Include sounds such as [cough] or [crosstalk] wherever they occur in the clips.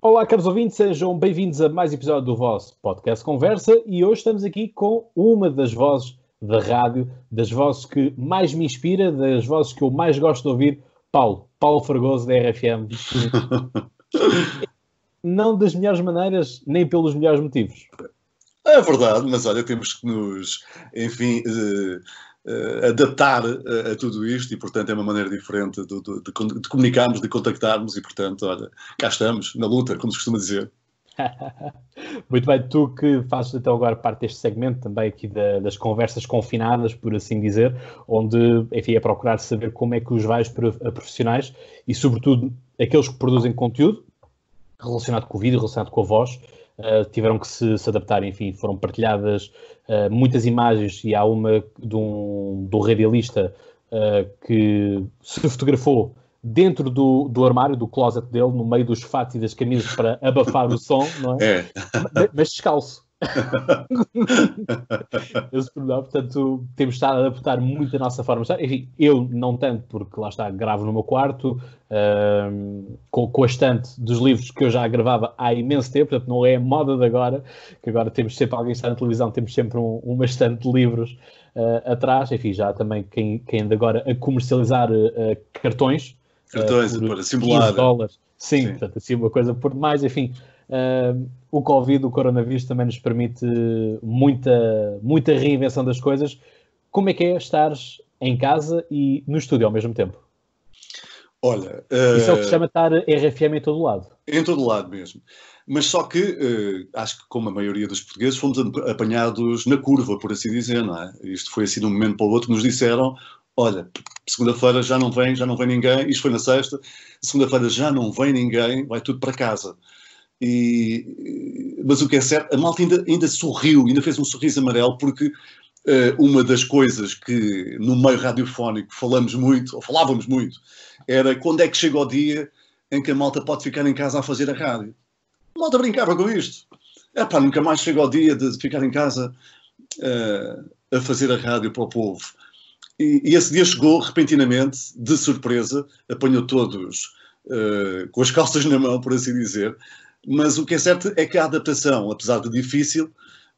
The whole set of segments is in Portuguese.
Olá, caros ouvintes, sejam bem-vindos a mais um episódio do vosso podcast Conversa e hoje estamos aqui com uma das vozes da rádio, das vozes que mais me inspira, das vozes que eu mais gosto de ouvir, Paulo, Paulo Fragoso da RFM. [laughs] Não das melhores maneiras, nem pelos melhores motivos. É verdade, mas olha, temos que nos, enfim, uh, adaptar a, a, tudo isto e, portanto, é uma maneira diferente de, de, de, de, comunicarmos, de contactarmos e, portanto, olha, cá estamos, na luta, como se costuma dizer. [laughs] Muito bem, tu que fazes então agora parte deste segmento também aqui da, das conversas confinadas, por assim dizer, onde, enfim, é procurar saber como é que os vais profissionais e, sobretudo, aqueles que produzem conteúdo relacionado com o vídeo, relacionado com a voz, uh, tiveram que se, se, adaptar, enfim, foram partilhadas uh, muitas imagens e há uma de um, de um radialista uh, que se fotografou dentro do, do armário, do closet dele, no meio dos fatos e das camisas para abafar o som, não é? é. Mas descalço. [laughs] Esse problema, portanto, temos estado a adaptar muito a nossa forma de estar. Enfim, eu não tanto, porque lá está, gravo no meu quarto, uh, com, com a estante dos livros que eu já gravava há imenso tempo, portanto, não é moda de agora, que agora temos sempre alguém está na televisão, temos sempre um, uma estante de livros uh, atrás. Enfim, já também quem, quem anda agora a comercializar uh, cartões, Cartões uh, para simular. dólares. Sim, Sim, portanto, assim, uma coisa por demais. Enfim, uh, o Covid, o coronavírus também nos permite muita, muita reinvenção das coisas. Como é que é estar em casa e no estúdio ao mesmo tempo? Olha. Uh, Isso é o que se chama estar RFM em todo lado. Em todo lado mesmo. Mas só que, uh, acho que como a maioria dos portugueses, fomos apanhados na curva, por assim dizer, não é? Isto foi assim de um momento para o outro, nos disseram, olha, segunda-feira já não vem, já não vem ninguém, isto foi na sexta, segunda-feira já não vem ninguém, vai tudo para casa. E, mas o que é certo, a malta ainda, ainda sorriu, ainda fez um sorriso amarelo, porque uh, uma das coisas que no meio radiofónico falamos muito, ou falávamos muito, era quando é que chega o dia em que a malta pode ficar em casa a fazer a rádio. A malta brincava com isto. É pá, nunca mais chega o dia de ficar em casa uh, a fazer a rádio para o povo. E, e, esse dia chegou repentinamente, de surpresa, apanhou todos uh, com as calças na mão, por assim dizer. Mas o que é certo é que a adaptação, apesar de difícil,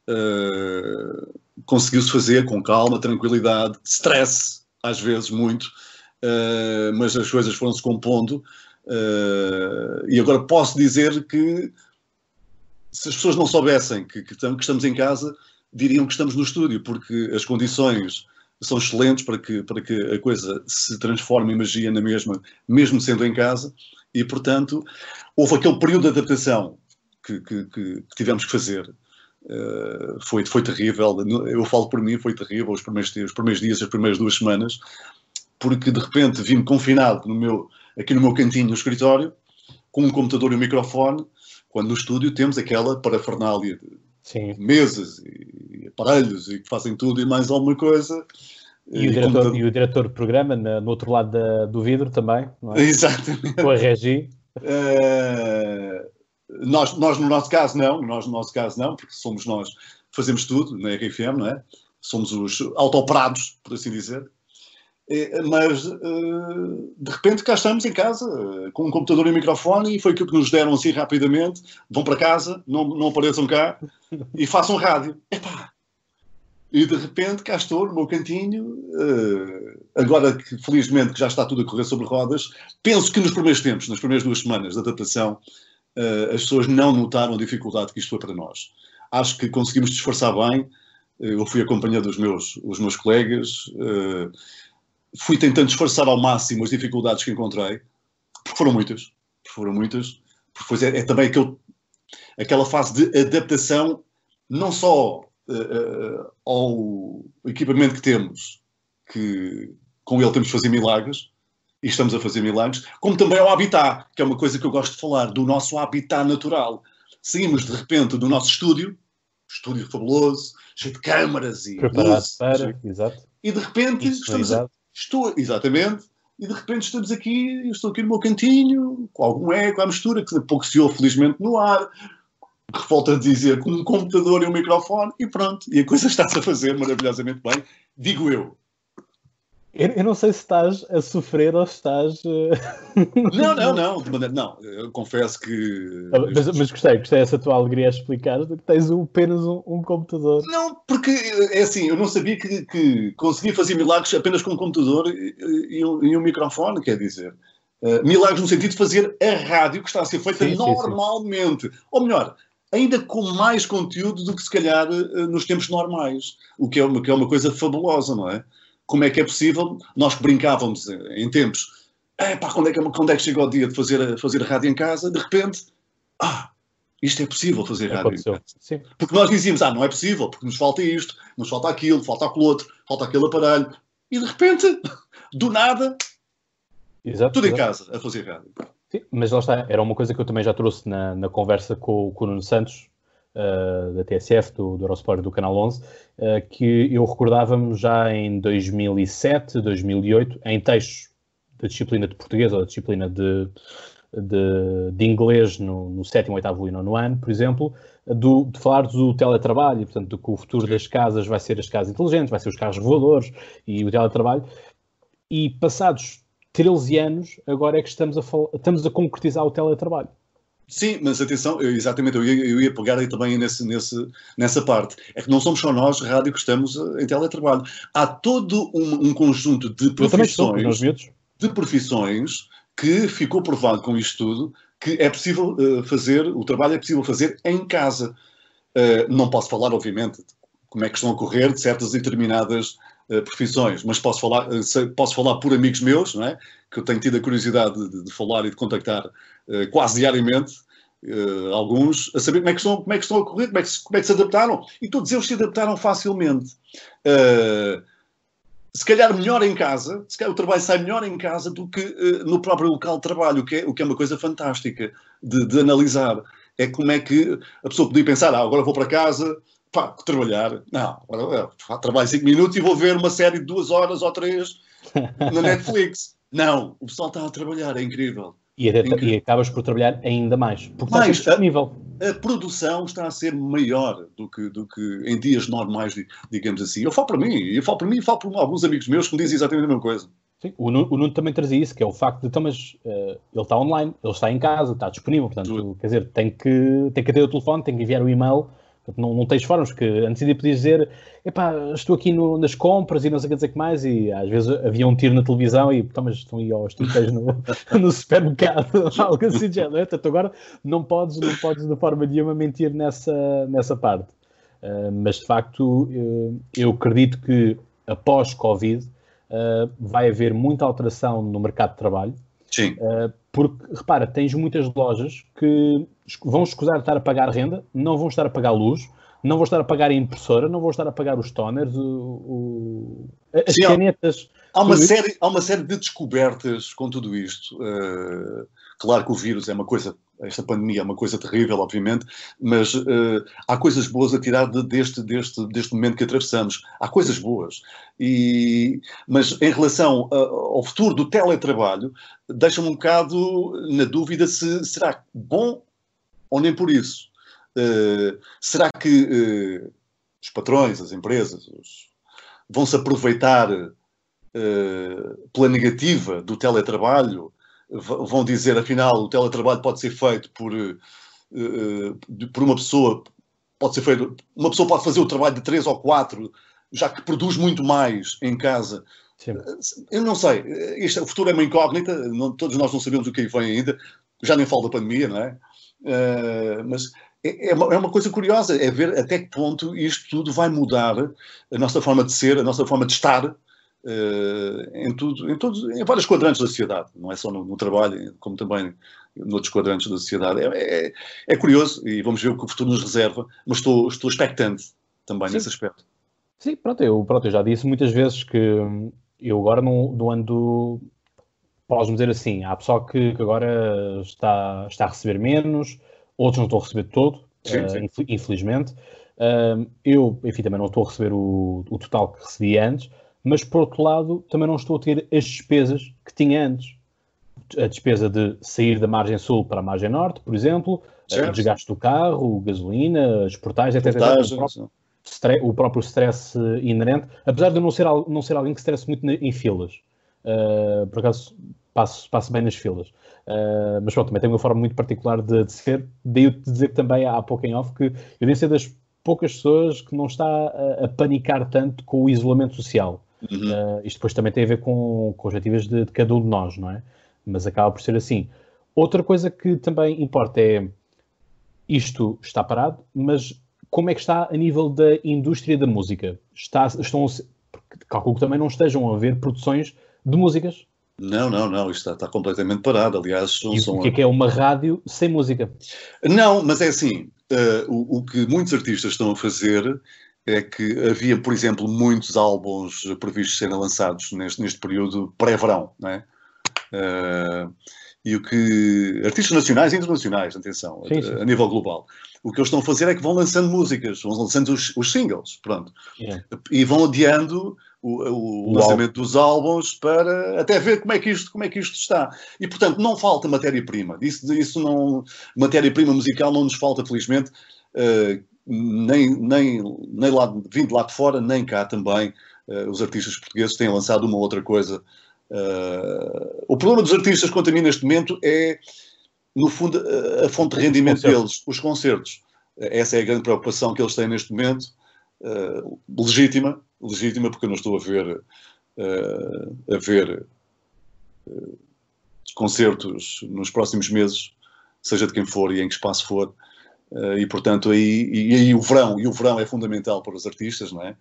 uh, conseguiu-se fazer com calma, tranquilidade, stress, às vezes muito, uh, mas as coisas foram-se compondo. e agora posso dizer que se as pessoas não soubessem que, que, que estamos em casa, diriam que estamos no estúdio, porque as condições são excelentes para que, para que a coisa se transforme em magia na mesma, mesmo sendo em casa, e portanto houve aquele período de adaptação que, que, que tivemos que fazer. Uh, foi, foi terrível, eu falo por mim, foi terrível os primeiros, os primeiros dias, as primeiras duas semanas, porque de repente vim-me confinado no meu, aqui no meu cantinho no escritório, com um computador e um microfone, quando no estúdio temos aquela parafernália de Sim. mesas e aparelhos e que fazem tudo e mais alguma coisa. E o, diretor, e o diretor de programa no outro lado da, do vidro também, não é? [laughs] Exatamente. Com a regi. Uh, nós, nós, no nosso caso, não. Nós, no nosso caso, não, porque somos nós fazemos tudo na RFM, não é? Somos os autoperados, por assim dizer. É, mas uh, de repente cá estamos em casa com um computador e um microfone e foi aquilo que nos deram assim rapidamente. Vão para casa, não, não apareçam cá e façam rádio. Epá! E de repente cá estou no meu cantinho, uh, agora que felizmente que já está tudo a correr sobre rodas, penso que nos primeiros tempos, nas primeiras duas semanas de adaptação, as pessoas não notaram a dificuldade que isto foi para nós. Acho que conseguimos disfarçar bem, eu fui acompanhado dos meus, os meus colegas, fui tentando disfarçar ao máximo as dificuldades que encontrei, porque foram muitas, porque foram muitas, porque é, é, também aquele, aquela fase de adaptação, não só uh, ao equipamento que temos, que com ele temos de fazer milagres, e estamos a fazer milagres, como também ao habitat, que é uma coisa que eu gosto de falar, do nosso habitat natural. Saímos de repente do nosso estúdio, estúdio fabuloso, cheio de câmaras e Preparado luzes, para, exato. e de repente estamos a, Estou, exatamente, e de repente estamos aqui, eu estou aqui no meu cantinho, com algum eco à mistura, que pouco se ouve felizmente no ar, que volta a dizer, com um computador e um microfone, e pronto, e a coisa está-se a fazer maravilhosamente bem, digo eu. Eu, eu, não sei se estás a sofrer ou se estás. [laughs] não, não, não, de maneira, não. Eu confesso que. Ah, mas, mas gostei, gostei dessa tua alegria a explicar que tens apenas um, um, computador. Não, porque é assim, eu não sabia que, que conseguia fazer milagres apenas com um computador e, e, um, e um, microfone, quer dizer. Uh, milagres no sentido de fazer a rádio que está a ser feita sim, normalmente. Sim, sim. Ou melhor, ainda com mais conteúdo do que se calhar nos tempos normais, o que é uma, que é uma coisa fabulosa, não é? como é que é possível? Nós que brincávamos em tempos, é pá, quando é que, quando é que chega o dia de fazer, fazer rádio em casa? De repente, ah, isto é possível fazer rádio Aconteceu. em casa. Sim. Porque nós dizíamos, ah, não é possível, porque nos falta isto, nos falta aquilo, falta aquele outro, falta aquele aparelho. E de repente, [laughs] do nada, exato, tudo exato. em casa a fazer rádio. Sim, mas lá está, era uma coisa que eu também já trouxe na, na conversa com, com o Nuno Santos, uh, da TSF, do, do Eurosport do Canal 11, uh, eh, que eu recordava-me já em 2007, 2008, em textos da disciplina de português ou da disciplina de, de, de inglês no, no sétimo, oitavo e nono ano, por exemplo, do, de falar do teletrabalho, portanto, de que o futuro das casas vai ser as casas inteligentes, vai ser os carros voadores e o teletrabalho. E passados 13 anos, agora é que estamos a, estamos a concretizar o teletrabalho. Sim, mas atenção, eu, exatamente, eu ia, eu ia pegar aí também nesse, nesse, nessa parte. É que não somos só nós, rádio, que estamos eh, em teletrabalho. Há todo um, um conjunto de profissões, de profissões que ficou provado com isto tudo que é possível uh, fazer, o trabalho é possível fazer em casa. Uh, não posso falar, obviamente, como é que estão a correr de certas determinadas profissões, mas posso falar, posso falar por amigos meus, não é? que eu tenho tido a curiosidade de, de falar e de contactar uh, quase diariamente, uh, alguns, a saber como é, que estão, como é que estão a correr, como é que, como é que se adaptaram. E todos eles se adaptaram facilmente. Uh, se calhar melhor em casa, se calhar o trabalho sai melhor em casa do que no próprio local de trabalho, o que é, o que é uma coisa fantástica de, de analisar. É como é que a pessoa podia pensar, ah, agora vou para casa, pá, trabalhar. Não, agora, trabalho cinco minutos e vou ver uma série de duas horas ou três [laughs] na Netflix. Não, o pessoal está a trabalhar, é incrível. E, é incrível. e acabas por trabalhar ainda mais, porque mais, está disponível. A, a, produção está a ser maior do que, do que em dias normais, digamos assim. Eu falo para mim, eu falo para mim e falo para alguns amigos meus que me dizem exatamente a mesma coisa. Sim, o Nuno, o Nuno também trazia isso, que é o facto de, então, mas uh, ele está online, ele está em casa, está disponível, portanto, Tudo. quer dizer, tem que, tem que ter o telefone, tem que enviar o e-mail não, não tens fóruns, que antes de podias dizer epá, estou aqui no, nas compras e não sei o que dizer que mais, e às vezes havia um tiro na televisão e então, mas estão aí aos tiros no, [laughs] no supermercado, [laughs] algo assim de género. Portanto, agora não podes, não podes de forma nenhuma mentir nessa, nessa parte. Uh, mas de facto, uh, eu acredito que após Covid uh, vai haver muita alteração no mercado de trabalho. Sim. porque, repara, tens muitas lojas que vão escusar de estar a pagar renda, não vão estar a pagar luz, não vão estar a pagar a impressora, não vão estar a pagar os toners, o, o, as Sim, canetas. Há uma, série, há uma série de descobertas com tudo isto. Uh, claro que o vírus é uma coisa, esta pandemia é uma coisa terrível, obviamente, mas uh, há coisas boas a tirar de, deste, deste, deste momento que atravessamos. Há coisas boas. E, mas em relação a, ao futuro do teletrabalho, deixa-me um bocado na dúvida se será bom ou nem por isso. Uh, será que uh, os patrões, as empresas, os, vão se aproveitar uh, pela negativa do teletrabalho? Vão dizer, afinal, o teletrabalho pode ser feito por, por uma pessoa, pode ser feito, uma pessoa pode fazer o trabalho de três ou quatro, já que produz muito mais em casa. Sim. Eu não sei, isto, o futuro é uma incógnita, não, todos nós não sabemos o que aí vem ainda, já nem falo da pandemia, não é? Uh, mas é, é uma, é uma, coisa curiosa, é ver até que ponto isto tudo vai mudar a nossa forma de ser, a nossa forma de estar uh, em, tudo, em, todos, em vários quadrantes da sociedade, não é só no, no trabalho, como também noutros quadrantes da sociedade. É, é, é, curioso e vamos ver o que o futuro nos reserva, mas estou, estou expectante também Sim. nesse aspecto. Sim, pronto eu, pronto, eu já disse muitas vezes que eu agora não, não ando podes dizer assim, há pessoal que, que, agora está, está a receber menos, outros não estão a receber todo, sim, uh, sim. infelizmente. Uh, eu, enfim, também não estou a receber o, o total que recebi antes, mas por outro lado, também não estou a ter as despesas que tinha antes. A despesa de sair da margem sul para a margem norte, por exemplo, o desgaste do carro, gasolina, as portagens, etc. o próprio stress inerente, apesar de eu não ser, não ser alguém que stresse muito em filas. Uh, por acaso passo, passo bem nas filas. Uh, mas pronto, também tenho uma forma muito particular de, de ser. Daí eu te dizer que também há pouco em off que eu devo ser das poucas pessoas que não está a, a panicar tanto com o isolamento social. Uhum. Uh, isto depois também tem a ver com, com objetivos de, de cada um de nós, não é? Mas acaba por ser assim. Outra coisa que também importa é isto está parado, mas como é que está a nível da indústria da música? Está, estão, calculo que também não estejam a haver produções de músicas. Não, não, não, isto está, está completamente parado. Aliás, são, e o que é, que é uma rádio sem música? Não, mas é assim: uh, o, o, que muitos artistas estão a fazer é que havia, por exemplo, muitos álbuns previstos serem lançados neste, neste período pré-verão, não é? Uh, e o que. artistas nacionais e internacionais, atenção, sim, sim. A, a, nível global. O que eles estão a fazer é que vão lançando músicas, vão lançando os, os singles, pronto. Yeah. E vão adiando o, o, o lançamento álbum. dos álbuns para até ver como é que isto, como é que isto está. E portanto, não falta matéria-prima. Isso, isso não. Matéria-prima musical não nos falta, felizmente, uh, nem, nem, nem lá, vindo lá de fora, nem cá também. Uh, os artistas portugueses têm lançado uma outra coisa Uh, o problema dos artistas quanto a mim neste momento é, no fundo, a, fonte de rendimento deles, os concertos. Essa é a grande preocupação que eles têm neste momento, legítima, legítima, porque eu não estou a ver, uh, a ver concertos nos próximos meses, seja de quem for e em que espaço for. e portanto aí, e, aí o verão, e o verão é fundamental para os artistas, não é?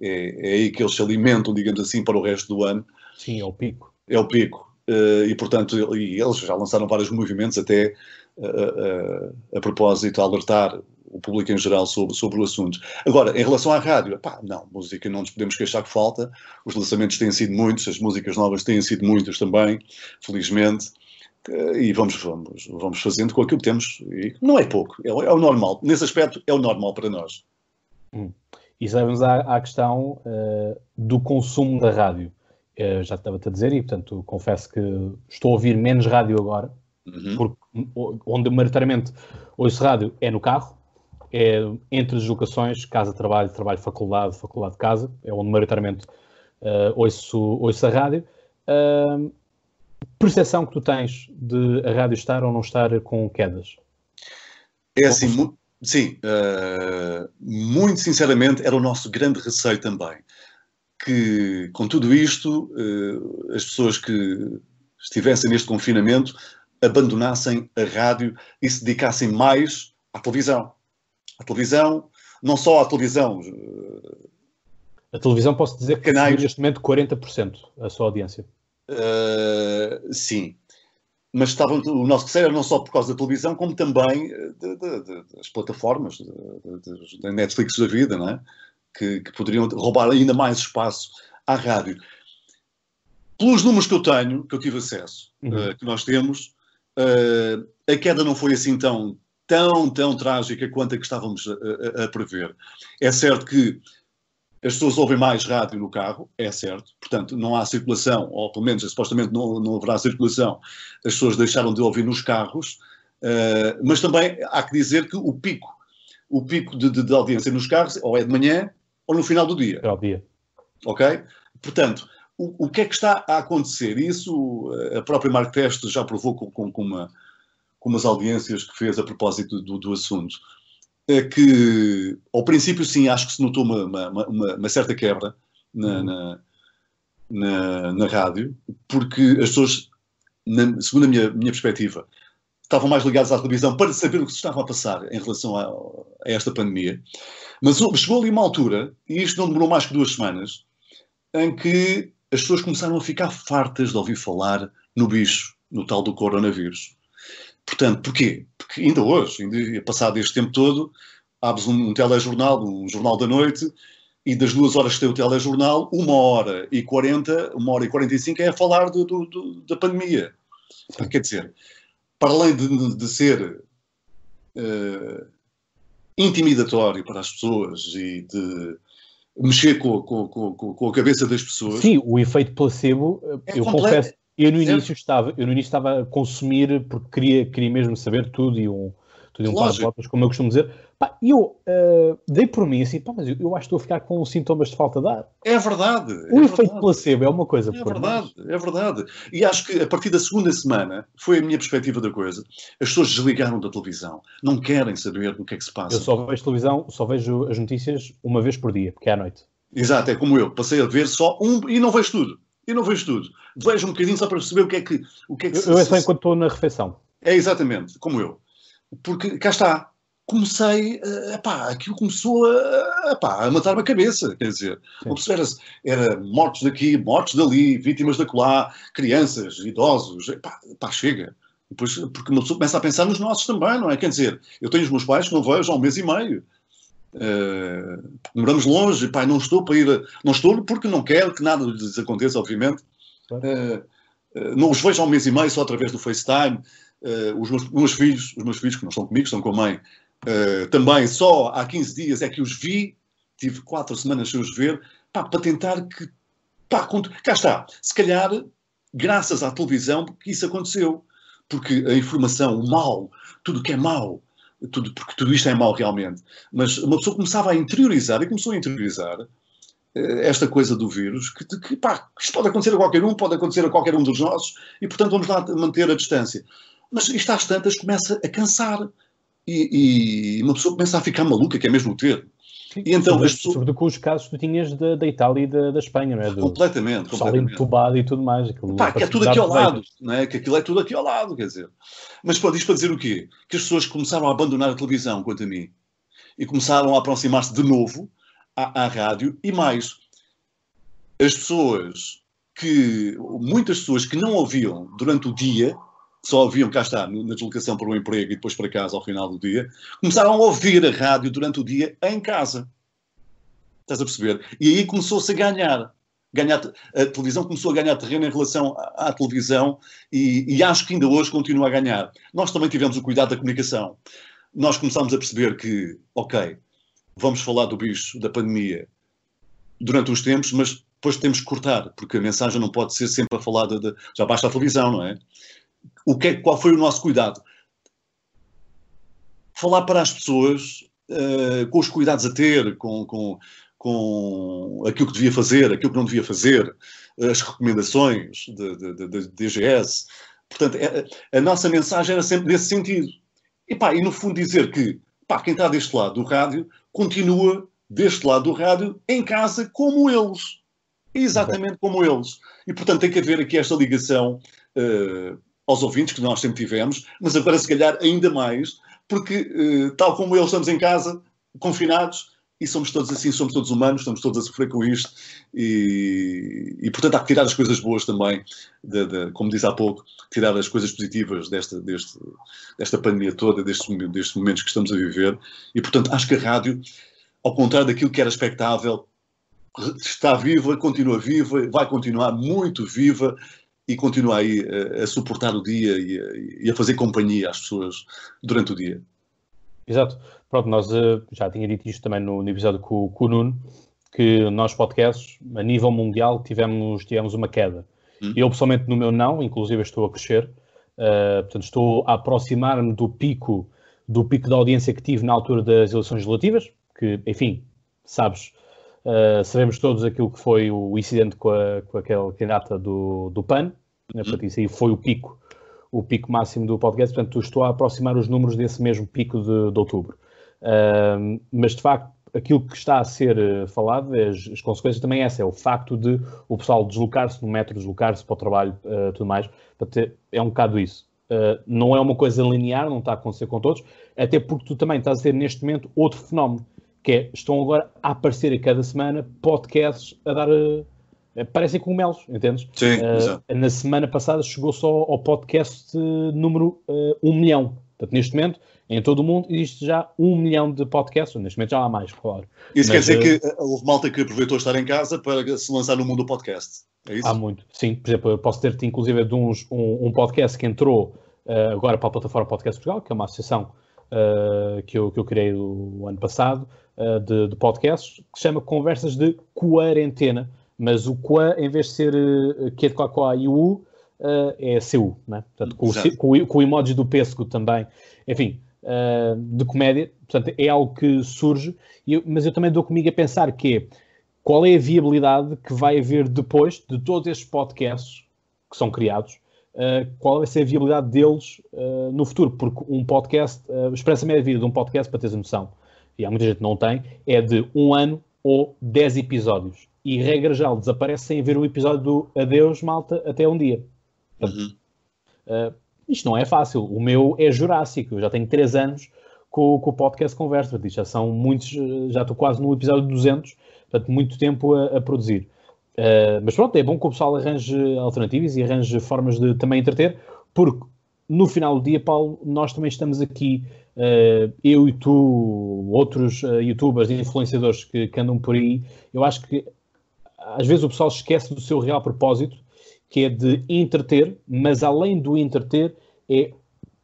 É, é aí que eles se alimentam, digamos assim, para o resto do ano. Sim, é o pico. É o pico. Uh, e, portanto, e eles já lançaram vários movimentos até uh, uh, a propósito, a alertar público em geral sobre, sobre o assunto. Agora, em relação à rádio, pá, não, música não nos podemos queixar que falta, os lançamentos têm sido muitos, as músicas novas têm sido muitas também, felizmente, e vamos, vamos, vamos fazendo com aquilo que temos, e não é pouco, é, é o normal, nesse aspecto é o normal para nós. Hum. E sabemos à, à questão do consumo da rádio. Eh, já estava-te a dizer, e portanto confesso que estou a ouvir menos rádio agora, uhum. porque onde maioritariamente ouço rádio é no carro, é entre deslocações, casa-trabalho, trabalho-faculdade, faculdade-casa, é onde maioritariamente uh, ouço, ouço a rádio. Uh, percepção que tu tens de a rádio estar ou não estar com quedas? É assim, mu sim, uh, muito sinceramente era o nosso grande receio também que, com tudo isto, eh, as pessoas que estivessem neste confinamento abandonassem a rádio e se dedicassem mais à televisão. À televisão, não só à televisão. A televisão, posso dizer que canais... neste momento 40% a sua audiência. Uh, sim. Mas estava, o nosso receio era não só por causa da televisão, como também de, de, de, das plataformas, da Netflix da vida, não é? que, que, poderiam roubar ainda mais espaço à rádio. Pelos números que eu tenho, que eu tive acesso, uhum. uh, que nós temos, uh, a queda não foi assim tão, tão, tão trágica quanto a que estávamos a, a, a, prever. É certo que as pessoas ouvem mais rádio no carro, é certo, portanto não há circulação, ou pelo menos supostamente não, não haverá circulação, as pessoas deixaram de ouvir nos carros, uh, mas também há que dizer que o pico, o pico de, de, de audiência nos carros, ou é de manhã, ou no final do dia. Final do dia. Ok? Portanto, o, o que é que está a acontecer? Isso a própria Mark Teste já provou com, com, com, uma, com umas audiências que fez a propósito do, do assunto. É que, ao princípio, sim, acho que se notou uma, uma, uma, uma certa quebra na, uhum. na, na, na, rádio, porque as pessoas, na, segundo a minha, minha perspectiva, estavam mais ligados à televisão para saber o que se estava a passar em relação a, a esta pandemia. Mas chegou ali uma altura, e isto não demorou mais que duas semanas, em que as pessoas começaram a ficar fartas de ouvir falar no bicho, no tal do coronavírus. Portanto, porquê? Porque ainda hoje, ainda passado este tempo todo, abres um, um telejornal, um jornal da noite, e das duas horas que tem o telejornal, uma hora e quarenta, uma hora e quarenta e cinco é a falar do, do, do, da pandemia. Quer dizer, para além de, de ser uh, intimidatório para as pessoas e de mexer com, com, com, com, a cabeça das pessoas. Sim, o efeito placebo, é eu completo. confesso, eu no, início estava, eu no início estava a consumir porque queria, queria mesmo saber tudo e um, tudo um par de botas, como eu costumo dizer. Pá, eu uh, dei por mim assim, pá, mas eu, eu, acho que estou a ficar com sintomas de falta de ar. É verdade. O é efeito verdade. placebo é uma coisa. É verdade, mais. é verdade. E acho que a partir da segunda semana, foi a minha perspectiva da coisa, as pessoas desligaram da televisão, não querem saber o que é que se passa. Eu só vejo televisão, só vejo as notícias uma vez por dia, porque é à noite. Exato, é como eu, passei a ver só um e não vejo tudo. E não vejo tudo. Vejo um bocadinho só para perceber o que é que. O que, é que eu, se, eu é só enquanto estou na refeição. É exatamente, como eu. Porque cá está, comecei, uh, epá, aquilo começou a, epá, a matar-me a cabeça, quer dizer, era, era mortos daqui, mortos dali, vítimas da colá, crianças, idosos, epá, epá, chega. Depois, porque uma pessoa começa a pensar nos nossos também, não é? Quer dizer, eu tenho os meus pais que não vejo há um mês e meio. Uh, moramos longe, pai, não estou para ir, não estou porque não quero que nada lhes aconteça, obviamente. Uh, uh, não os vejo há um mês e meio só através do FaceTime. os meus, meus, filhos, os meus filhos que não estão comigo, estão com a mãe, também só há 15 dias é que os vi, tive quatro semanas sem os ver, pá, para tentar que, pá, cá está, se calhar graças à televisão que isso aconteceu, porque a informação, o mal, tudo que é mau, tudo, porque tudo isto é mau realmente. Mas uma pessoa começava a interiorizar e começou a interiorizar eh, esta coisa do vírus, que, que pá, isto pode acontecer a qualquer um, pode acontecer a qualquer um dos nossos, e portanto vamos lá manter a distância. Mas isto às tantas começa a cansar. E, e uma pessoa começa a ficar maluca, que é mesmo o termo. E então, sobre, pessoas... Sobretudo com os casos que tu tinhas da, da Itália e da, da Espanha, não é? Do, completamente, completamente. entubado e tudo mais. Pá, que é tudo aqui ao lado, não é? Que aquilo é tudo aqui ao lado, quer dizer. Mas pode isto para dizer o quê? Que as pessoas começaram a abandonar a televisão, quanto a mim, e começaram a aproximar-se de novo à, à rádio, e mais, as pessoas que, muitas pessoas que não ouviam durante o dia, só ouviam, cá está, na deslocação para o emprego e depois para casa ao final do dia, começaram a ouvir a rádio durante o dia em casa. Estás a perceber? E aí começou-se a ganhar. ganhar. A televisão começou a ganhar terreno em relação à, à televisão e, e, acho que ainda hoje continua a ganhar. Nós também tivemos o cuidado da comunicação. Nós começámos a perceber que, ok, vamos falar do bicho, da pandemia, durante os tempos, mas depois temos que cortar, porque a mensagem não pode ser sempre a falar de, de já basta a televisão, não é? O que é, qual foi o nosso cuidado? Falar para as pessoas uh, com os cuidados a ter, com, com, com aquilo que devia fazer, aquilo que não devia fazer, as recomendaçõda de, de, DGS. Portanto, é, a nossa mensagem era sempre nesse sentido. E, pá, e no fundo dizer que pá, quem está deste lado do rádio continua deste lado do rádio em casa como eles. Exatamente como eles. E, portanto, tem que haver aqui esta ligação uh, aos ouvintes, que nós sempre tivemos, mas agora se calhar ainda mais, porque uh, tal como eles estamos em casa, confinados, e somos todos assim, somos todos humanos, estamos todos a sofrer com isto, e, e portanto há que tirar as coisas boas também, de, de, como disse há pouco, tirar as coisas positivas desta, deste, desta pandemia toda, destes, destes momentos que estamos a viver, e portanto acho que a rádio, ao contrário daquilo que era expectável, está viva, continua viva, vai continuar muito viva, e continua aí a, a suportar o dia e a, e a, fazer companhia às pessoas durante o dia. Exato. Pronto, nós uh, já tinha dito isto também no, no episódio com, com, o Nuno, que nós podcasts, a nível mundial, tivemos, tivemos uma queda. Hum. Eu, pessoalmente, no meu não, inclusive estou a crescer, uh, portanto, estou a aproximar-me do pico, do pico da audiência que tive na altura das eleições legislativas, que, enfim, sabes, Uh, sabemos todos aquilo que foi o incidente com, a, com aquela candidata do, do PAN, né? Uhum. portanto, isso aí foi o pico, o pico máximo do podcast, portanto, estou a aproximar os números desse mesmo pico de, de outubro. Uh, mas, de facto, aquilo que está a ser eh, falado, as, as consequências também é essa, é o facto de o pessoal deslocar-se no metro, deslocar-se para o trabalho, uh, tudo mais, portanto, é um bocado isso. Uh, não é uma coisa linear, não está a acontecer com todos, até porque tu também estás a ter neste momento outro fenómeno, que é, estão agora a aparecer a cada semana podcasts a dar. Uh, parecem cogumelos, entendes? Sim, uh, Na semana passada chegou só ao podcast uh, número uh, 1 milhão. Portanto, neste momento, em todo o mundo, existe já 1 milhão de podcasts. Neste momento já há mais, claro. Isso Mas, quer dizer que houve malta que aproveitou estar em casa para se lançar no mundo do podcast. É isso? Há muito, sim. Por exemplo, eu posso ter-te, inclusive, de uns, um, um podcast que entrou agora para a plataforma Podcast Portugal, que é uma associação que, eu, que eu criei o ano passado, uh, de, de, podcasts que se chama Conversas de Quarentena, mas o qua, em vez de ser uh, Q de Cocoa e o U, uh, é CU, né? Portanto, com o, com, com, o emoji do pêssego também. Enfim, uh, de comédia. Portanto, é algo que surge, eu, mas eu também dou comigo a pensar que é qual é a viabilidade que vai haver depois de todos estes podcasts que são criados, uh, qual vai ser a viabilidade deles uh, no futuro, porque um podcast, uh, a esperança média de vida de um podcast, para teres a noção, e há muita gente que não tem, é de um ano ou dez episódios. E regra já desaparece sem ver o episódio do Adeus, malta, até um dia. Portanto, uhum. isto não é fácil. O meu é Jurássico, eu já tenho três anos com, com o podcast Conversa. Já são muitos, já estou quase no episódio 200, portanto, muito tempo a, a produzir. Uh, mas pronto, é bom que o pessoal arranje alternativas e arranje formas de também entreter, porque no final do dia, Paulo, nós também estamos aqui, uh, eu e tu, outros uh, youtubers e influenciadores que, que, andam por aí, eu acho que às vezes o pessoal esquece do seu real propósito, que é de entreter, mas além do entreter, é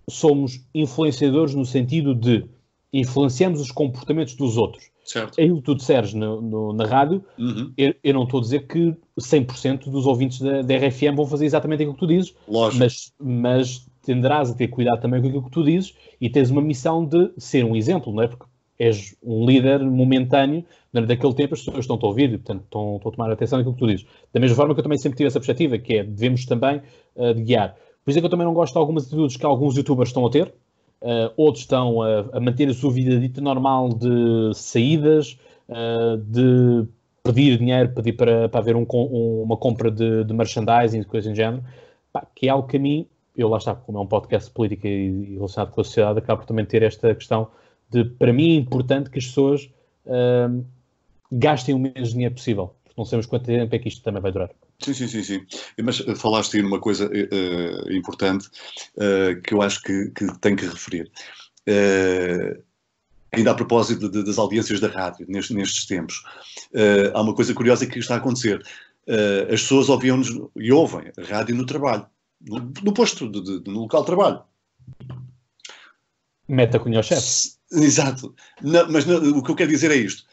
somos influenciadores no sentido de influenciamos os comportamentos dos outros. Certo. É aquilo que tu disseres no, no, na rádio, uhum. eu, eu, não estou a dizer que 100% dos ouvintes da, da, RFM vão fazer exatamente aquilo que tu dizes, Lógico. Mas, mas tenderás a ter cuidado também com aquilo que tu dizes e tens uma missão de ser um exemplo, não é? Porque és um líder momentâneo, daquele tempo as pessoas estão a ouvir e, portanto, estão, estão a tomar atenção naquilo que tu dizes. Da mesma forma que eu também sempre tive essa perspectiva, que é, devemos também uh, de guiar. Por isso é que eu também não gosto de algumas atitudes que alguns youtubers estão a ter, uh, outros estão a, a, manter a sua vida dita normal de saídas, uh, de pedir dinheiro, pedir para, para haver um, um, uma compra de, de merchandising, coisa em género, pá, que é algo que a mim, eu lá está, como é um podcast de política e, e relacionado com a sociedade, acaba por também ter esta questão de, para mim, é importante que as pessoas uh, gastem o menos dinheiro possível, porque não sabemos quanto tempo é que isto também vai durar. Sim, sim, sim, sim. Mas eh, falaste aí numa coisa uh, importante uh, que eu acho que, que tenho que referir. Uh, ainda a propósito de, de, das audiências da rádio, nestes, nestes tempos, há uma coisa curiosa que está a acontecer. as pessoas ouviam-nos e ouvem a rádio no trabalho, no, no posto, de, no local de trabalho. Meta com o chefe. Exato. Não, mas não, o que eu quero dizer é isto.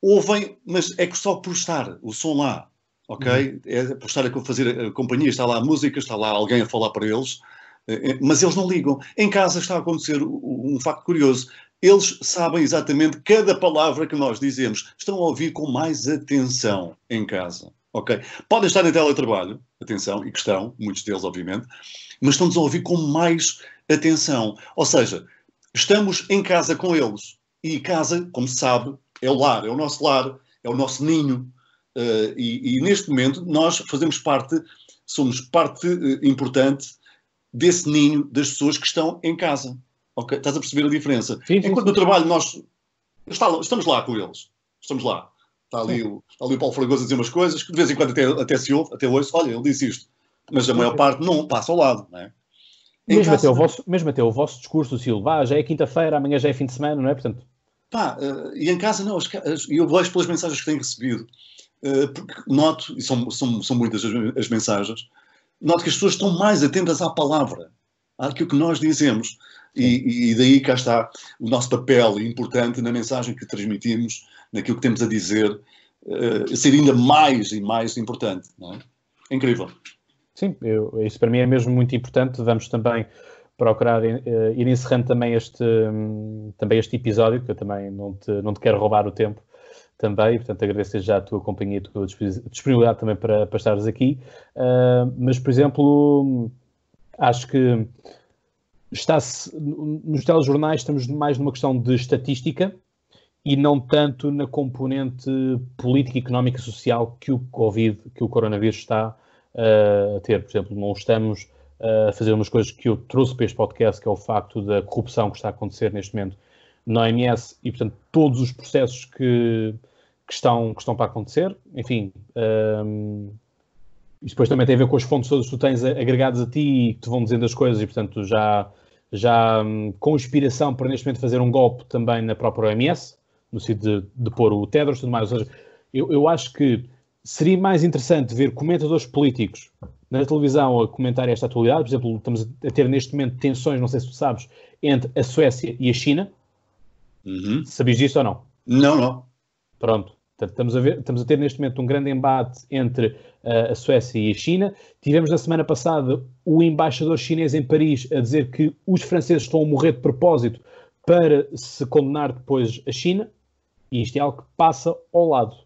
Ouvem, mas é que só por estar o som lá ok? Uhum. É por estar a fazer a companhia, está lá a música, está lá alguém a falar para eles, eh, eh, mas eles não ligam. Em casa está a acontecer um facto curioso. Eles sabem exatamente cada palavra que nós dizemos. Estão a ouvir com mais atenção em casa, ok? Podem estar em teletrabalho, atenção, e que estão, muitos deles, obviamente, mas estão-nos a ouvir com mais atenção. Ou seja, estamos em casa com eles. E casa, como se sabe, é o lar, é o nosso lar, é o nosso ninho, Uh, e, e, neste momento nós fazemos parte, somos parte uh, importante desse ninho das pessoas que estão em casa. Ok? Estás a perceber a diferença? Sim, sim, Enquanto sim. no trabalho nós estamos lá com eles. Estamos lá. Está ali, o, está ali o Paulo Fragoso a dizer umas coisas que de vez em quando até, até se ouve, até hoje, olha, ele disse isto. Mas a maior parte não, passa ao lado, não é? Mesmo, casa, até o vosso, mesmo até o vosso discurso, Silva, ah, já é quinta-feira, amanhã já é fim de semana, não é? Portanto... Pá, uh, e em casa não, e eu vejo pelas mensagens que tenho recebido, porque noto, e são, são, são muitas as, as, mensagens, noto que as pessoas estão mais atentas à palavra, àquilo que nós dizemos. E, e, daí cá está o nosso papel importante na mensagem que transmitimos, naquilo que temos a dizer, uh, ser ainda mais e mais importante. É? é? incrível. Sim, eu, isso para mim é mesmo muito importante. Vamos também procurar uh, ir encerrando também este, um, também este episódio, que eu também não te, não te quero roubar o tempo também, portanto agradeço já a tua companhia, a tua disponibilidade também para, para estares aqui. Uh, mas, por exemplo, acho que está-se nos telejornais estamos mais numa questão de estatística e não tanto na componente política, económica, social que o Covid, que o coronavírus está uh, a ter. Por exemplo, não estamos a fazer umas coisas que eu trouxe para este podcast, que é o facto da corrupção que está a acontecer neste momento na OMS e, portanto, todos os processos que, que, estão, que estão para acontecer. Enfim, um, depois também tem a ver com as fontes todas que tu tens agregadas a ti e que te vão dizendo as coisas e, portanto, já, já um, com inspiração para neste momento fazer um golpe também na própria OMS, no sentido de, de pôr o Tedros e tudo mais. Ou seja, eu, eu acho que seria mais interessante ver comentadores políticos na televisão a comentar esta atualidade. Por exemplo, estamos a ter neste momento tensões, não sei se tu sabes, entre a Suécia e a China. Uhum. Sabias disso ou não? Não, não. Pronto. Portanto, estamos, a ver, estamos a ter neste momento um grande embate entre uh, a Suécia e a China. Tivemos na semana passada o embaixador chinês em Paris a dizer que os franceses estão a morrer de propósito para se condenar depois a China, e isto é algo que passa ao lado.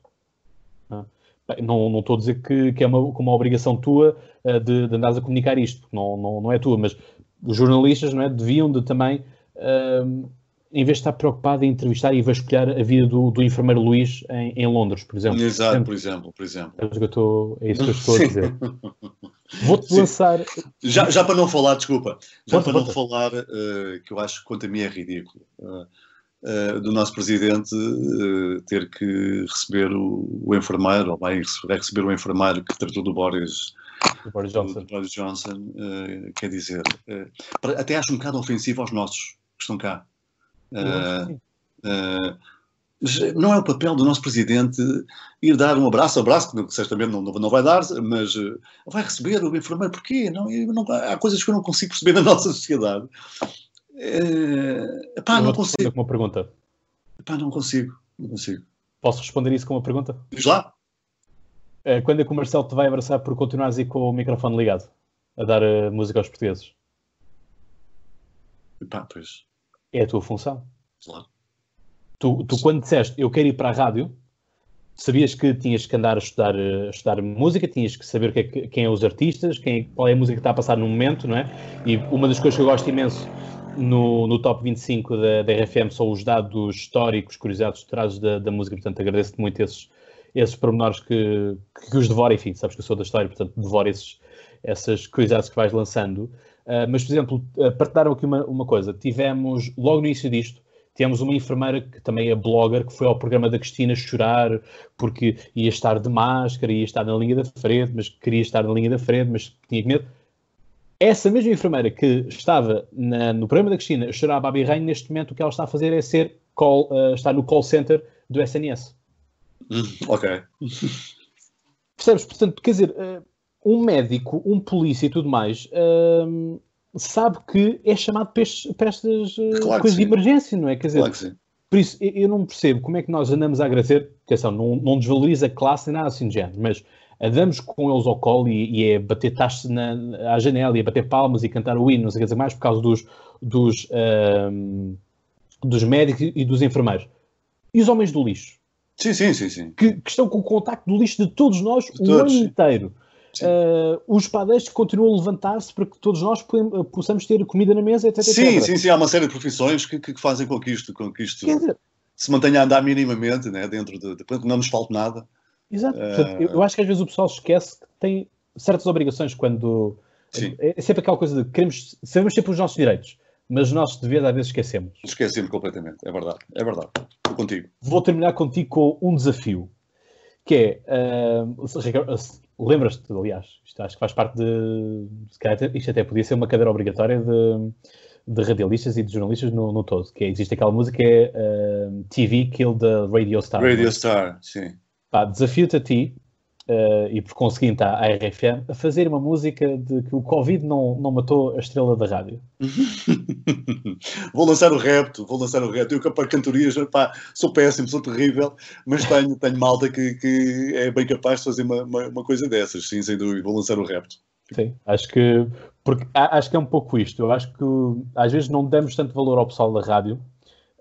Não, não estou a dizer que, que é uma, uma obrigação tua uh, de, de andares a comunicar isto, não, não, não é tua, mas os jornalistas não é, deviam de também, uh, em vez de estar preocupado em entrevistar e vasculhar a vida do, do enfermeiro Luís em, em, Londres, por exemplo. Exato, por exemplo, por exemplo. É, estou, é isso que eu estou a dizer. [laughs] Vou-te lançar. Já, já para não falar, desculpa, já conta, para conta. não falar, uh, que eu acho que quanto a mim é ridículo. Uh, uh, do nosso presidente ter que receber o, o enfermeiro, ou vai receber o enfermeiro que tratou do Boris, do Boris Johnson. Do Boris Johnson quer dizer, até acho um bocado ofensivo aos nossos que estão cá. Não é o papel do nosso presidente ir dar um abraço, abraço que certamente não, não vai dar, mas vai receber o enfermeiro. Porquê? Não, não, há coisas que eu não consigo perceber na [laughs] nossa sociedade. Uh, epá, não consigo. Com uma pergunta. Epá, não consigo, não consigo. Posso responder isso com uma pergunta? Diz lá. Quando é que o Marcelo te vai abraçar por continuares aí com o microfone ligado, a dar música aos portugueses? Epá, pois. É a tua função. Claro. Tu, tu quando disseste eu quero ir para a rádio, sabias que tinhas que andar a estudar, a estudar música, tinhas que saber que é, quem é os artistas, quem, qual é a música que está a passar no momento, não é? E uma das coisas que eu gosto imenso no, no top 25 da, da RFM são os dados históricos, curiosidades trazes da, da música, portanto agradeço-te muito esses, esses pormenores que, que os devoro, enfim, sabes que eu sou da história, portanto devoro esses, essas curiosidades que vais lançando. Uh, mas, por exemplo, uh, partilharam aqui uma, uma coisa, tivemos, logo no início disto, tivemos uma enfermeira que também é blogger, que foi ao programa da Cristina chorar porque ia estar de máscara, ia estar na linha da frente, mas queria estar na linha da frente, mas tinha medo essa mesma enfermeira que estava na, no programa da Cristina a chorar a Babi Rain, neste momento o que ela está a fazer é ser call, uh, estar no call center do SNS. Hum, ok. Percebes? Portanto, quer dizer, uh, um médico, um polícia e tudo mais uh, sabe que é chamado para, estes, para estas claro coisas de emergência, não é? Quer dizer, claro que sim. Por isso, eu não percebo como é que nós andamos a agradecer, atenção, não, não desvaloriza a classe nem nada assim de género, mas andamos com eles ao colo e, e é bater taxas à janela e é bater palmas e cantar o hino, não sei o que mais, por causa dos, dos, um, dos médicos e dos enfermeiros. E os homens do lixo? Sim, sim, sim. sim. Que, que estão com o contacto do lixo de todos nós de o todos, ano inteiro. Uh, os padeiros continuam a levantar-se para que todos nós possamos ter comida na mesa, etc. Sim, etc. sim, sim. Há uma série de profissões que, que fazem com que isto, com que isto dizer, se mantenha a andar minimamente, né, dentro de, de, não nos falte nada. Exato. Uh... eu acho que às vezes o pessoal esquece que tem certas obrigações quando. Sim. É, é sempre aquela coisa de queremos, sabemos sempre os nossos direitos, mas os nossos deveres às vezes esquecemos. Esquecemos completamente, é verdade, é verdade. Estou contigo. Vou terminar contigo com um desafio, que é, uh, lembras-te, aliás, isto acho que faz parte de, isto até podia ser uma cadeira obrigatória de, de radialistas e de jornalistas no, no todo, que é, existe aquela música que é uh, TV Kill the Radio Star. Radio Star, sim desafio-te a ti, uh, e por conseguinte à, RFM, a fazer uma música de que o Covid não, não matou a estrela da rádio. [laughs] vou lançar o repto, vou lançar o repto. Eu para cantorias, pá, sou péssimo, sou terrível, mas tenho, tenho malta que, que é bem capaz de fazer uma, uma, uma coisa dessas, sim, sem dúvida. Vou lançar o repto. Sim, acho que porque acho que é um pouco isto. Eu acho que às vezes não damos tanto valor ao pessoal da rádio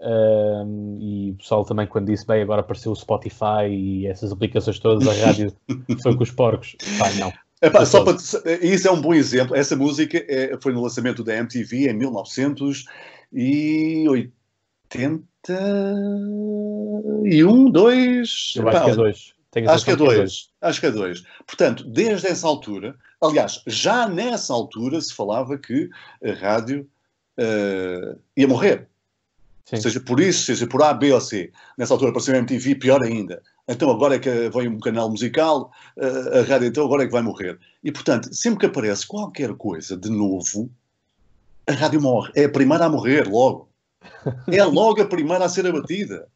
um, e o pessoal também, quando disse, bem, agora apareceu o Spotify e essas aplicações todas, a rádio [laughs] foi com os porcos. Pá, não. Epá, só para, isso é um bom exemplo. Essa música é, foi no lançamento da MTV em 1981, 2. Eu acho que é 2. Acho que é 2. Acho que é 2. Portanto, desde essa altura, aliás, já nessa altura se falava que a rádio uh, ia morrer. Sim. Seja por isso, seja por A, B ou C. Nessa altura apareceu a MTV, pior ainda. Então agora é que vem um canal musical, a rádio então agora é que vai morrer. E portanto, sempre que aparece qualquer coisa de novo, a rádio morre. É a primeira a morrer, logo. [laughs] É logo a primeira a ser abatida.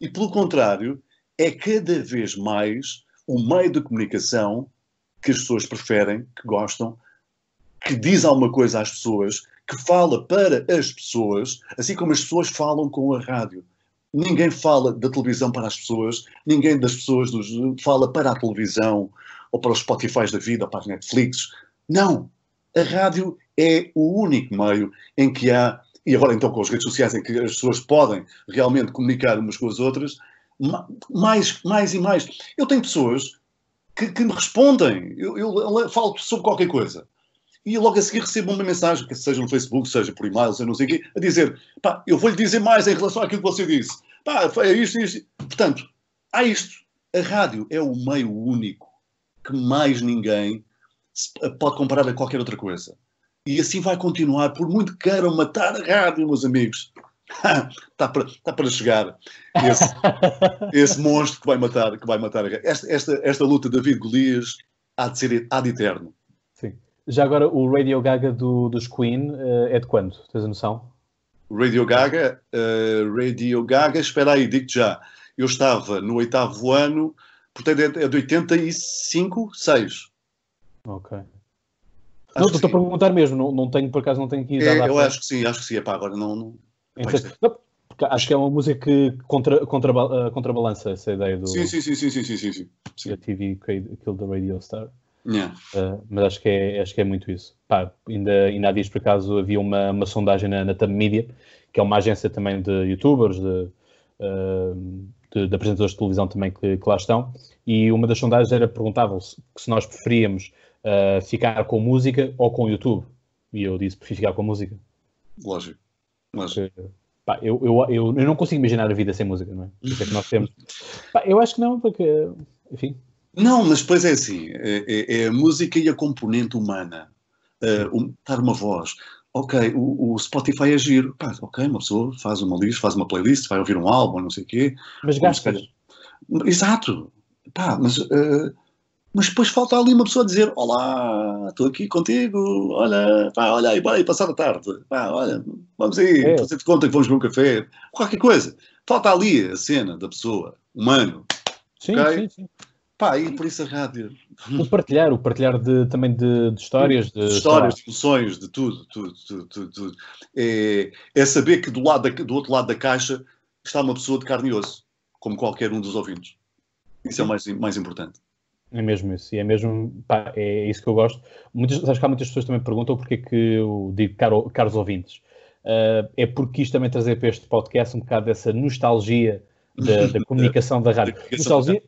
E pelo contrário, é cada vez mais o meio de comunicação que as pessoas preferem, que gostam, que diz alguma coisa às pessoas, que fala para as pessoas, assim como as pessoas falam com a rádio. Ninguém fala da televisão para as pessoas, ninguém das pessoas dos, fala para a televisão, ou para os Spotify da vida, ou para a Netflix. Não! A rádio é o único meio em que há e agora então com as redes sociais em que as pessoas podem realmente comunicar umas com as outras, mais, mais e mais. Eu tenho pessoas que, que me respondem, eu, eu, eu, falo sobre qualquer coisa. E logo a seguir recebo uma mensagem, que seja no Facebook, seja por e-mail, seja não sei o quê, a dizer, pá, eu vou-lhe dizer mais em relação àquilo que você disse. Pá, é isto, isto. Portanto, há isto. A rádio é o meio único que mais ninguém pode comparar a qualquer outra coisa. E assim vai continuar, por muito que queiram matar a rádio, meus amigos. está, [laughs] para, está para chegar esse, [laughs] esse monstro que vai matar, que vai matar a rádio. Esta, esta, esta luta David Golias há de ser há de eterno. Já agora, o Radio Gaga do, dos Queen uh, é de quando? Tens a noção? Radio Gaga, uh, Radio Gaga, espera aí, digo já. Eu estava no oitavo ano, portanto é de 85, 6. Ok. Acho não, estou a perguntar mesmo, não, não tenho, por acaso não tenho que ir é, Eu acho que sim, acho que sim. Epá, agora não. não... Não acho que é uma música que contra, contra, uh, contrabalança essa ideia do. Sim, sim, sim, sim, sim, sim, sim. sim. A TV Kill the Radio Star. Yeah. Uh, mas acho que, é, acho que é muito isso. Pá, ainda, ainda há dias, por acaso, havia uma, uma sondagem na, na Thumb Media, que é uma agência também de youtubers, de, uh, de, de, apresentadores de televisão também que, que lá estão, e uma das sondagens era perguntavam se, se nós preferíamos uh, ficar com música ou com YouTube. E eu disse, prefiro ficar com música. Lógico. Lógico. Porque, pá, eu, eu, eu, eu, não consigo imaginar a vida sem música, não é? Isso é que nós temos. [laughs] pá, eu acho que não, porque, enfim. Não, mas depois é assim, é, é, é a música e a componente humana. Uh, um, dar uma voz. Ok, o, o, Spotify é giro. Pá, ok, uma pessoa faz uma lista, faz uma playlist, vai ouvir um álbum, não sei o quê. Mas gastas. Exato. Pá, mas uh, mas depois falta ali uma pessoa dizer: Olá, estou aqui contigo, olha, pá, olha aí, bora aí passar a tarde, pá, olha, vamos aí, é. fazer de conta que vamos beber um café, qualquer coisa. Falta ali a cena da pessoa, humano. Sim, okay? sim, sim. Pá, e por isso a rádio. O partilhar, o partilhar de, também de, de histórias. De, de histórias, de emoções, de tudo, tudo, tudo, tudo. tudo. É, é, saber que do, lado da, do outro lado da caixa está uma pessoa de carne e osso, como qualquer um dos ouvintes. Isso é o mais, mais importante. É mesmo isso, e é mesmo, pá, é isso que eu gosto. Muitas, acho que há muitas pessoas também perguntam porque é que eu digo caro, caros ouvintes. Uh, é porque quis também trazer para este podcast um bocado dessa nostalgia da, da [laughs] comunicação da rádio. Nostalgia,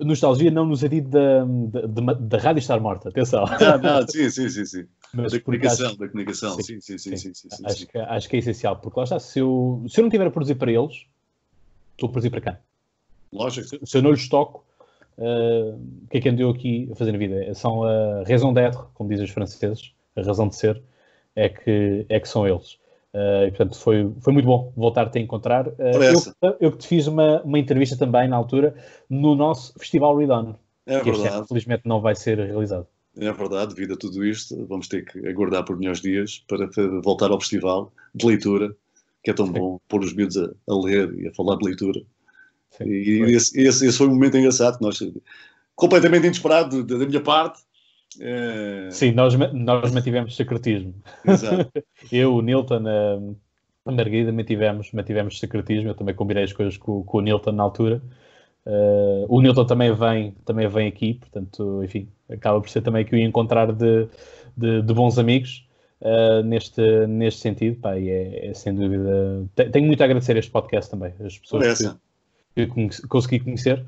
nostalgia não no sentido da, da, da, rádio estar morta, atenção. Não, não, sim, sim, sim. sim. [laughs] Mas da comunicação, acho, da comunicação, sim, sim, sim. sim, sim, sim acho, Que, acho que é essencial, porque lá está, se eu, se eu não tiver a produzir para eles, estou a produzir para quem? Lógico. Se, se eu não lhes toco, uh, o que é que andou aqui a fazer na vida? São a raison d'être, como dizem os franceses, a razão de ser, é que, é que são eles. Uh, e, portanto, foi, foi muito bom voltar-te a encontrar. Uh, eu, eu que te fiz uma, uma entrevista também na altura no nosso Festival Read On. É que verdade. Ano, felizmente não vai ser realizado. É verdade, devido a tudo isto, vamos ter que aguardar por melhores dias para voltar ao festival de leitura, que é tão Sim. bom pôr os miúdos a, a ler e a falar de leitura. Sim, e esse, esse, esse, foi um momento engraçado, nós, completamente inesperado da, minha parte. É... Sim, nós, nós mantivemos secretismo. Exato. [laughs] Eu, o Nilton, a, a Margarida mantivemos, mantivemos secretismo. Eu também combinei as coisas com, com o Nilton na altura. Uh, o Nilton também vem, também vem aqui, portanto, enfim, acaba por ser também que o encontrar de, de, de bons amigos uh, neste, neste sentido. Pá, e é, é sem dúvida. Tenho muito a agradecer este podcast também, as pessoas que, que consegui conhecer.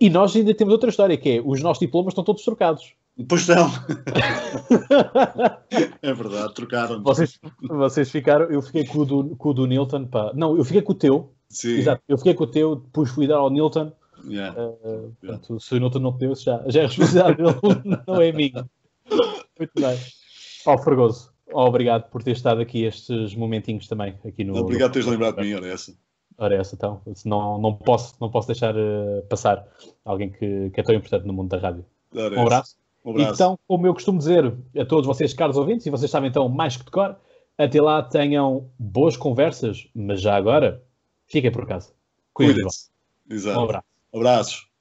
E nós ainda temos outra história, que é os nossos diplomas estão todos trocados. Pois não. [laughs] é verdade, trocaram. Vocês, vocês ficaram, eu fiquei com o do, com o do Nilton, pá. Não, eu fiquei com o teu. Sim. Exato, eu fiquei com o teu, depois fui dar ao Nilton. Yeah. Uh, portanto, yeah. se o Nilton não deu, já, já é responsabilidade [laughs] dele, não é minha. Muito bem. Ó, oh, Fregoso, oh, obrigado por ter estado aqui estes momentinhos também. Aqui no, obrigado por teres lembrado de mim, olha essa. Ora, essa então. Não, não, posso, não posso deixar uh, passar alguém que, que, é tão importante no mundo da rádio. um abraço. Um. Então, como eu costumo dizer a todos vocês, caros ouvintes, e vocês sabem então mais que de cor, até lá tenham boas conversas, mas já agora, fiquem por casa. Cuidem-se. Um abraço. Abraços.